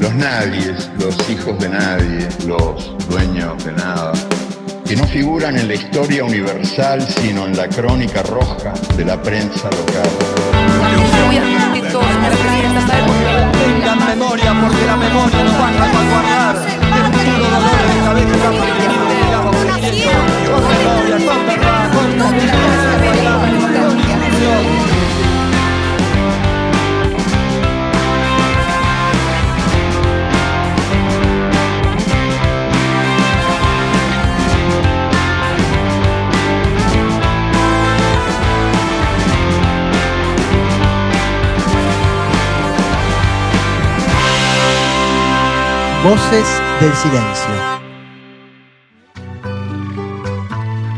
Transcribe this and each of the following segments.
los nadies, los hijos de nadie, los dueños de nada, que no figuran en la historia universal, sino en la crónica roja de la prensa local. Tengan memoria porque la memoria no basta para guardar. El futuro dolor de cabeza Con memoria, con verdad, con Voces del Silencio.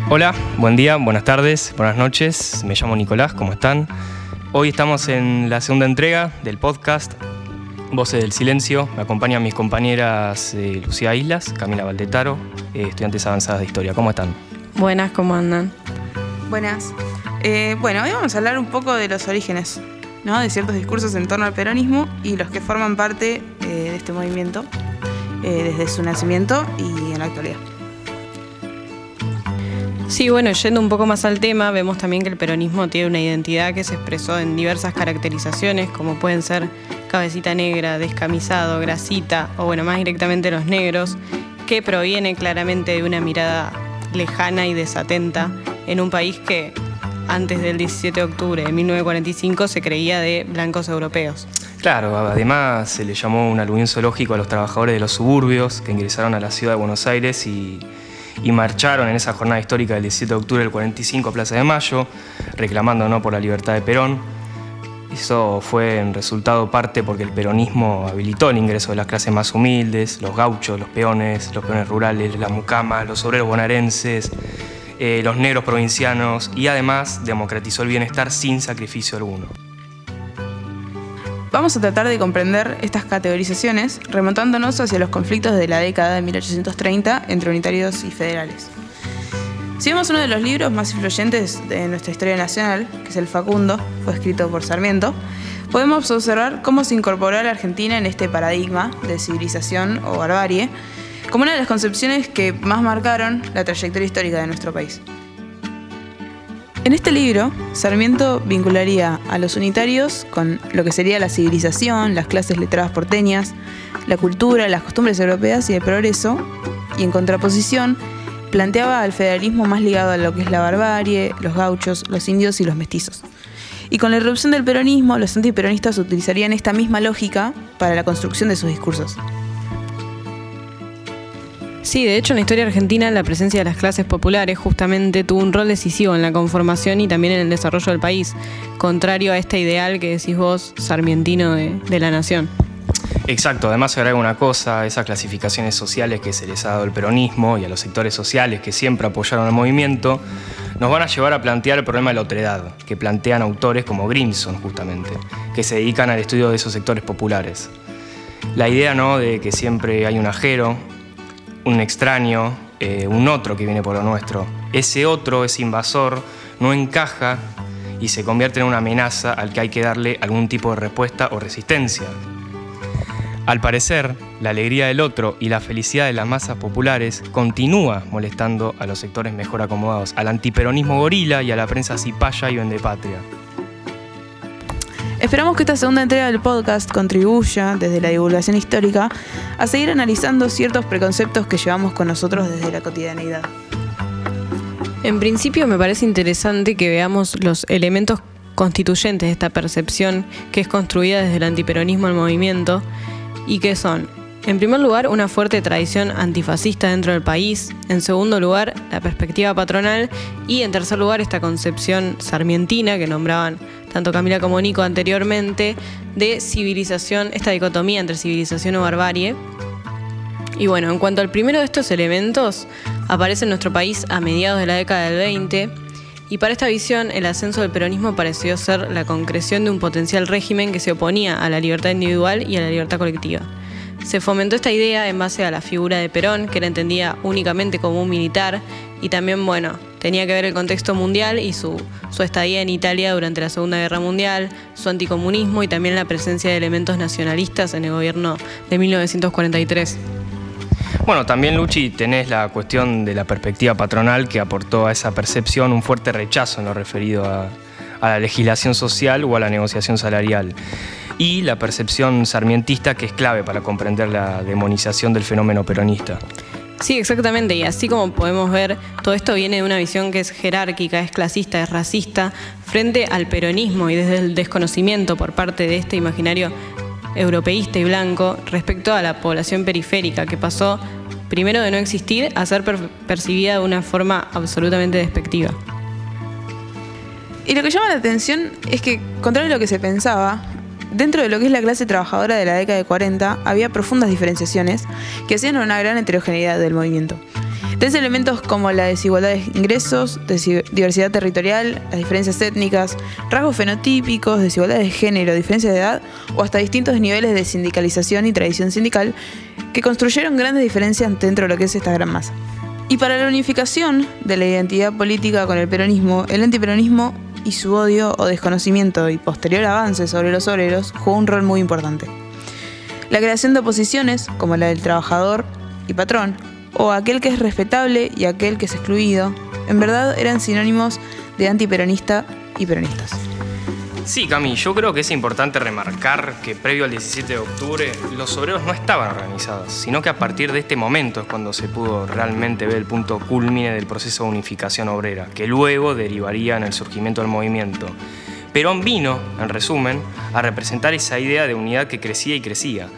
Hola, buen día, buenas tardes, buenas noches. Me llamo Nicolás, ¿cómo están? Hoy estamos en la segunda entrega del podcast Voces del Silencio. Me acompañan mis compañeras eh, Lucía Islas, Camila Valdetaro, eh, estudiantes avanzadas de historia. ¿Cómo están? Buenas, ¿cómo andan? Buenas. Eh, bueno, hoy vamos a hablar un poco de los orígenes, ¿no? De ciertos discursos en torno al peronismo y los que forman parte de este movimiento eh, desde su nacimiento y en la actualidad. Sí, bueno, yendo un poco más al tema, vemos también que el peronismo tiene una identidad que se expresó en diversas caracterizaciones, como pueden ser cabecita negra, descamisado, grasita, o bueno, más directamente los negros, que proviene claramente de una mirada lejana y desatenta en un país que antes del 17 de octubre de 1945 se creía de blancos europeos. Claro, además se le llamó un aluvión zoológico a los trabajadores de los suburbios que ingresaron a la ciudad de Buenos Aires y, marcharon en esa jornada histórica del 17 de octubre del 45 a Plaza de Mayo, reclamando ¿no? por la libertad de Perón. Eso fue en resultado parte porque el peronismo habilitó el ingreso de las clases más humildes, los gauchos, los peones, los peones rurales, las mucamas, los obreros bonaerenses, eh, los negros provincianos y además democratizó el bienestar sin sacrificio alguno. Vamos a tratar de comprender estas categorizaciones remontándonos hacia los conflictos de la década de 1830 entre unitarios y federales. Si vemos uno de los libros más influyentes de nuestra historia nacional, que es El Facundo, fue escrito por Sarmiento, podemos observar cómo se incorporó a la Argentina en este paradigma de civilización o barbarie, como una de las concepciones que más marcaron la trayectoria histórica de nuestro país. En este libro, Sarmiento vincularía a los unitarios con lo que sería la civilización, las clases letradas porteñas, la cultura, las costumbres europeas y el progreso, y en contraposición, planteaba al federalismo más ligado a lo que es la barbarie, los gauchos, los indios y los mestizos. Y con la irrupción del peronismo, los antiperonistas utilizarían esta misma lógica para la construcción de sus discursos. Sí, de hecho en la historia argentina la presencia de las clases populares justamente tuvo un rol decisivo en la conformación y también en el desarrollo del país, contrario a este ideal que decís vos, sarmientino de, la nación. Exacto, además se agrega una cosa, esas clasificaciones sociales que se les ha dado el peronismo y a los sectores sociales que siempre apoyaron al movimiento, nos van a llevar a plantear el problema de la otredad, que plantean autores como Grimson justamente, que se dedican al estudio de esos sectores populares. La idea ¿no? de que siempre hay un ajero, un extraño, eh, un otro que viene por lo nuestro. Ese otro, ese invasor, no encaja y se convierte en una amenaza al que hay que darle algún tipo de respuesta o resistencia. Al parecer, la alegría del otro y la felicidad de las masas populares continúa molestando a los sectores mejor acomodados, al antiperonismo gorila y a la prensa cipaya y vendepatria. Esperamos que esta segunda entrega del podcast contribuya, desde la divulgación histórica, a seguir analizando ciertos preconceptos que llevamos con nosotros desde la cotidianidad. En principio me parece interesante que veamos los elementos constituyentes de esta percepción que es construida desde el antiperonismo al movimiento y que son, en primer lugar, una fuerte tradición antifascista dentro del país, en segundo lugar, la perspectiva patronal y en tercer lugar, esta concepción sarmientina que nombraban tanto Camila como Nico anteriormente, de civilización, esta dicotomía entre civilización o barbarie. Y bueno, en cuanto al primero de estos elementos, aparece en nuestro país a mediados de la década del 20, y para esta visión el ascenso del peronismo pareció ser la concreción de un potencial régimen que se oponía a la libertad individual y a la libertad colectiva. Se fomentó esta idea en base a la figura de Perón, que era entendida únicamente como un militar y también, bueno, tenía que ver el contexto mundial y su, su estadía en Italia durante la Segunda Guerra Mundial, su anticomunismo y también la presencia de elementos nacionalistas en el gobierno de 1943. Bueno, también Luchi tenés la cuestión de la perspectiva patronal que aportó a esa percepción un fuerte rechazo en lo referido a, a la legislación social o a la negociación salarial. Y la percepción sarmientista que es clave para comprender la demonización del fenómeno peronista. Sí, exactamente. Y así como podemos ver, todo esto viene de una visión que es jerárquica, es clasista, es racista, frente al peronismo y desde el desconocimiento por parte de este imaginario europeísta y blanco respecto a la población periférica, que pasó primero de no existir a ser percibida de una forma absolutamente despectiva. Y lo que llama la atención es que, contrario a lo que se pensaba, Dentro de lo que es la clase trabajadora de la década de 40 había profundas diferenciaciones que hacían una gran heterogeneidad del movimiento. Tres elementos como la desigualdad de ingresos, diversidad territorial, las diferencias étnicas, rasgos fenotípicos, desigualdad de género, diferencia de edad o hasta distintos niveles de sindicalización y tradición sindical que construyeron grandes diferencias dentro de lo que es esta gran masa. Y para la unificación de la identidad política con el peronismo, el antiperonismo y su odio o desconocimiento y posterior avance sobre los obreros jugó un rol muy importante. La creación de oposiciones, como la del trabajador y patrón, o aquel que es respetable y aquel que es excluido, en verdad eran sinónimos de antiperonista y peronistas. Sí, Cami, yo creo que es importante remarcar que previo al 17 de octubre los obreros no estaban organizados, sino que a partir de este momento es cuando se pudo realmente ver el punto culmine del proceso de unificación obrera, que luego derivaría en el surgimiento del movimiento. Perón vino, en resumen, a representar esa idea de unidad que crecía y crecía.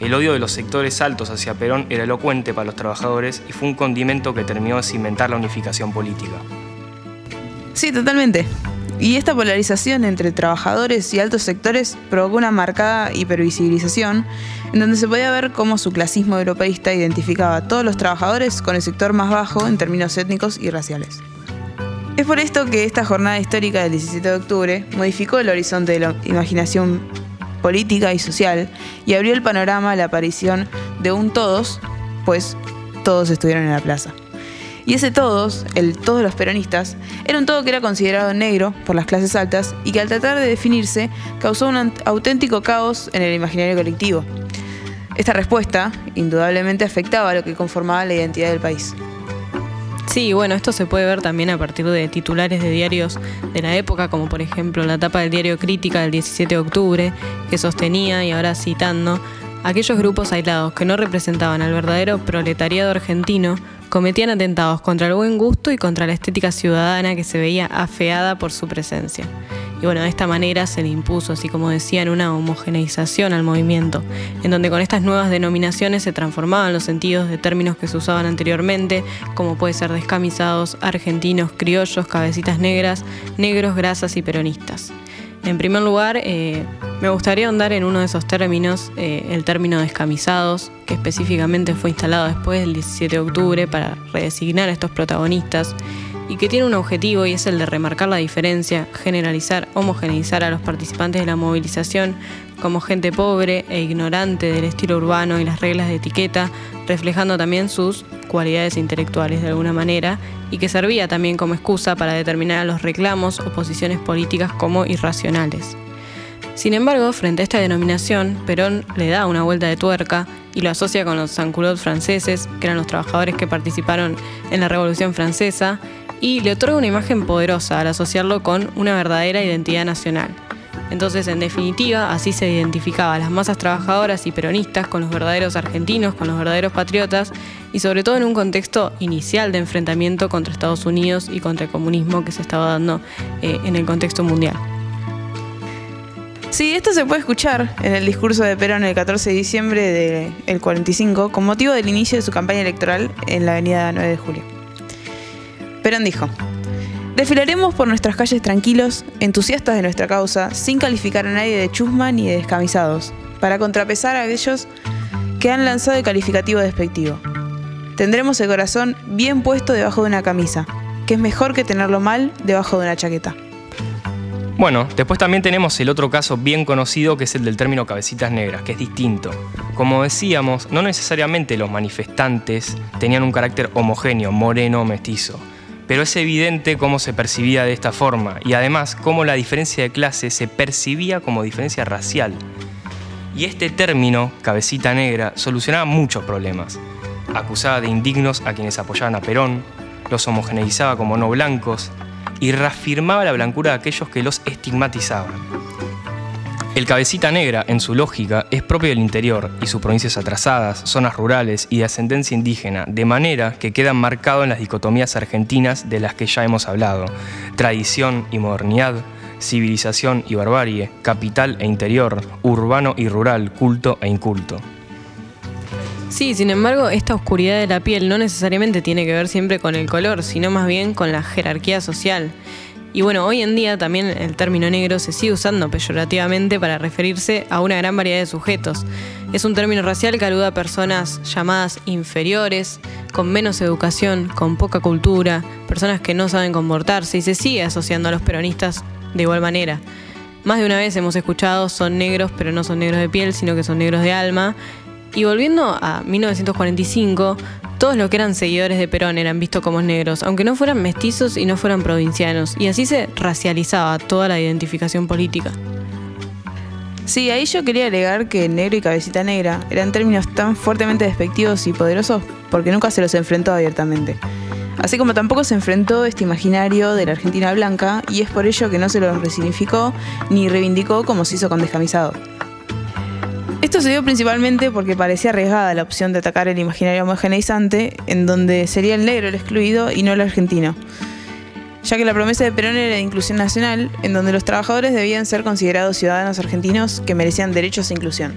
El odio de los sectores altos hacia Perón era elocuente para los trabajadores y fue un condimento que terminó de cimentar la unificación política. Sí, totalmente. Y esta polarización entre trabajadores y altos sectores provocó una marcada hipervisibilización, en donde se podía ver cómo su clasismo europeísta identificaba a todos los trabajadores con el sector más bajo en términos étnicos y raciales. Es por esto que esta jornada histórica del 17 de octubre modificó el horizonte de la imaginación política y social y abrió el panorama a la aparición de un todos, pues todos estuvieron en la plaza. Y ese todos, el todos los peronistas, era un todo que era considerado negro por las clases altas y que al tratar de definirse causó un auténtico caos en el imaginario colectivo. Esta respuesta indudablemente afectaba a lo que conformaba la identidad del país. Sí, bueno, esto se puede ver también a partir de titulares de diarios de la época, como por ejemplo la tapa del diario Crítica del 17 de octubre, que sostenía, y ahora citando, aquellos grupos aislados que no representaban al verdadero proletariado argentino cometían atentados contra el buen gusto y contra la estética ciudadana que se veía afeada por su presencia. Y bueno, de esta manera se le impuso, así como decían, una homogeneización al movimiento, en donde con estas nuevas denominaciones se transformaban los sentidos de términos que se usaban anteriormente, como puede ser descamisados, argentinos, criollos, cabecitas negras, negros, grasas y peronistas. En primer lugar, eh, me gustaría ahondar en uno de esos términos, eh, el término descamisados, que específicamente fue instalado después del 17 de octubre para redesignar a estos protagonistas y que tiene un objetivo y es el de remarcar la diferencia, generalizar, homogeneizar a los participantes de la movilización como gente pobre e ignorante del estilo urbano y las reglas de etiqueta, reflejando también sus cualidades intelectuales de alguna manera y que servía también como excusa para determinar a los reclamos o posiciones políticas como irracionales. Sin embargo, frente a esta denominación, Perón le da una vuelta de tuerca y lo asocia con los sans franceses, que eran los trabajadores que participaron en la Revolución Francesa, y le otorga una imagen poderosa al asociarlo con una verdadera identidad nacional. Entonces, en definitiva, así se identificaba a las masas trabajadoras y peronistas con los verdaderos argentinos, con los verdaderos patriotas, y sobre todo en un contexto inicial de enfrentamiento contra Estados Unidos y contra el comunismo que se estaba dando eh, en el contexto mundial. Sí, esto se puede escuchar en el discurso de Perón el 14 de diciembre del 45 con motivo del inicio de su campaña electoral en la avenida 9 de julio. Perón dijo, Desfilaremos por nuestras calles tranquilos, entusiastas de nuestra causa, sin calificar a nadie de chusma ni de descamisados, para contrapesar a aquellos que han lanzado el calificativo despectivo. Tendremos el corazón bien puesto debajo de una camisa, que es mejor que tenerlo mal debajo de una chaqueta. Bueno, después también tenemos el otro caso bien conocido que es el del término cabecitas negras, que es distinto. Como decíamos, no necesariamente los manifestantes tenían un carácter homogéneo, moreno o mestizo pero es evidente cómo se percibía de esta forma y además cómo la diferencia de clase se percibía como diferencia racial. Y este término, cabecita negra, solucionaba muchos problemas. Acusaba de indignos a quienes apoyaban a Perón, los homogeneizaba como no blancos y reafirmaba la blancura de aquellos que los estigmatizaban. El cabecita negra, en su lógica, es propio del interior y sus provincias atrasadas, zonas rurales y de ascendencia indígena, de manera que quedan marcado en las dicotomías argentinas de las que ya hemos hablado, tradición y modernidad, civilización y barbarie, capital e interior, urbano y rural, culto e inculto. Sí, sin embargo, esta oscuridad de la piel no necesariamente tiene que ver siempre con el color, sino más bien con la jerarquía social. Y bueno, hoy en día también el término negro se sigue usando peyorativamente para referirse a una gran variedad de sujetos. Es un término racial que alude a personas llamadas inferiores, con menos educación, con poca cultura, personas que no saben comportarse y se sigue asociando a los peronistas de igual manera. Más de una vez hemos escuchado son negros, pero no son negros de piel, sino que son negros de alma. Y volviendo a 1945, todos los que eran seguidores de Perón eran vistos como negros, aunque no fueran mestizos y no fueran provincianos, y así se racializaba toda la identificación política. Sí, ahí yo quería agregar que negro y cabecita negra eran términos tan fuertemente despectivos y poderosos porque nunca se los enfrentó abiertamente. Así como tampoco se enfrentó este imaginario de la Argentina blanca y es por ello que no se los resignificó ni reivindicó como se hizo con Descamisado. Esto se dio principalmente porque parecía arriesgada la opción de atacar el imaginario homogeneizante, en donde sería el negro el excluido y no el argentino, ya que la promesa de Perón era de inclusión nacional, en donde los trabajadores debían ser considerados ciudadanos argentinos que merecían derechos e inclusión.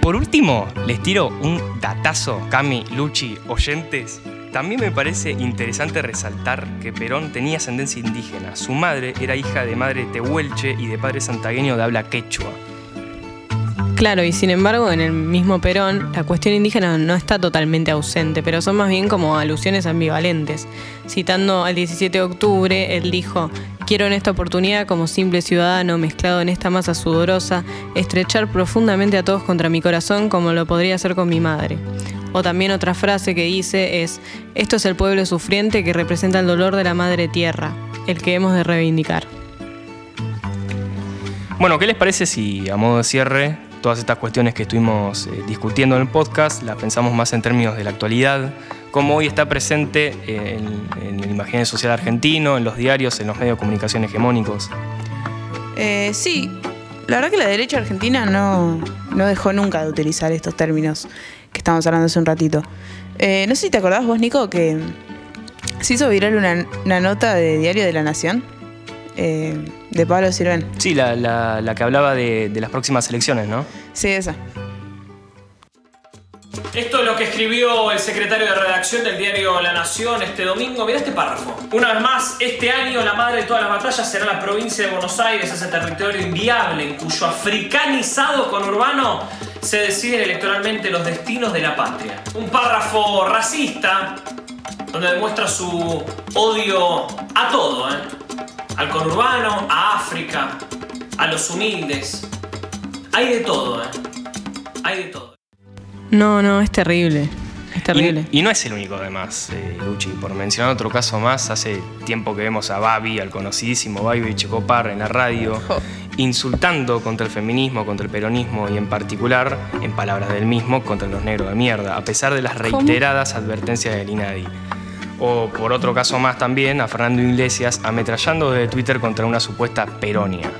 Por último, les tiro un datazo, Cami, Luchi, oyentes. También me parece interesante resaltar que Perón tenía ascendencia indígena. Su madre era hija de madre tehuelche y de padre santagueño de habla quechua. Claro, y sin embargo, en el mismo Perón, la cuestión indígena no está totalmente ausente, pero son más bien como alusiones ambivalentes. Citando al 17 de octubre, él dijo, quiero en esta oportunidad, como simple ciudadano mezclado en esta masa sudorosa, estrechar profundamente a todos contra mi corazón como lo podría hacer con mi madre. O también otra frase que dice es, esto es el pueblo sufriente que representa el dolor de la madre tierra, el que hemos de reivindicar. Bueno, ¿qué les parece si a modo de cierre todas estas cuestiones que estuvimos eh, discutiendo en el podcast, las pensamos más en términos de la actualidad, cómo hoy está presente eh, en, el imaginario social argentino, en los diarios, en los medios de comunicación hegemónicos. Eh, sí, la verdad que la derecha argentina no, no dejó nunca de utilizar estos términos que estamos hablando hace un ratito. no sé si te acordás vos, Nico, que se hizo viral una, una nota de Diario de la Nación eh, de Pablo Sirven. Sí, la, que hablaba de, las próximas elecciones, ¿no? Sí, esa. Esto es lo que escribió el secretario de redacción del diario La Nación este domingo. Mira este párrafo. Una vez más, este año la madre de todas las batallas será la provincia de Buenos Aires, ese territorio inviable en cuyo africanizado conurbano se deciden electoralmente los destinos de la patria. Un párrafo racista donde demuestra su odio a todo, ¿eh? Al conurbano, a África, a los humildes. Hay de todo, ¿eh? Hay de todo. No, no, es terrible. Es terrible. Y, no es el único, además, eh, Luchi. Por mencionar otro caso más, hace tiempo que vemos a Babi, al conocidísimo Babi Checopar en la radio, insultando contra el feminismo, contra el peronismo y en particular, en palabras del mismo, contra los negros de mierda, a pesar de las reiteradas advertencias del INADI. O por otro caso más también, a Fernando Iglesias ametrallando de Twitter contra una supuesta peronia.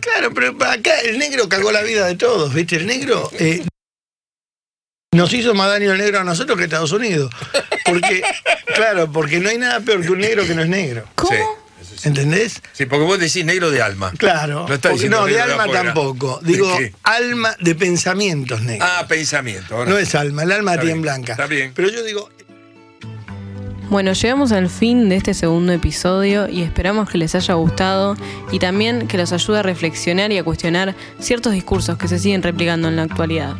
Claro, pero acá el negro cagó la vida de todos, ¿viste? El negro eh, nos hizo más daño el negro a nosotros que a Estados Unidos. Porque, claro, porque no hay nada peor que un negro que no es negro. ¿Cómo? ¿Entendés? Sí, porque vos decís negro de alma. Claro. No, de alma tampoco. Digo, alma de pensamientos negros. Ah, pensamiento. No es alma, el alma tiene blanca. Está bien. Pero yo digo, bueno, llegamos al fin de este segundo episodio y esperamos que les haya gustado y también que los ayude a reflexionar y a cuestionar ciertos discursos que se siguen replicando en la actualidad.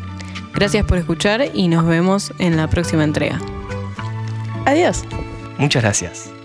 Gracias por escuchar y nos vemos en la próxima entrega. Adiós. Muchas gracias.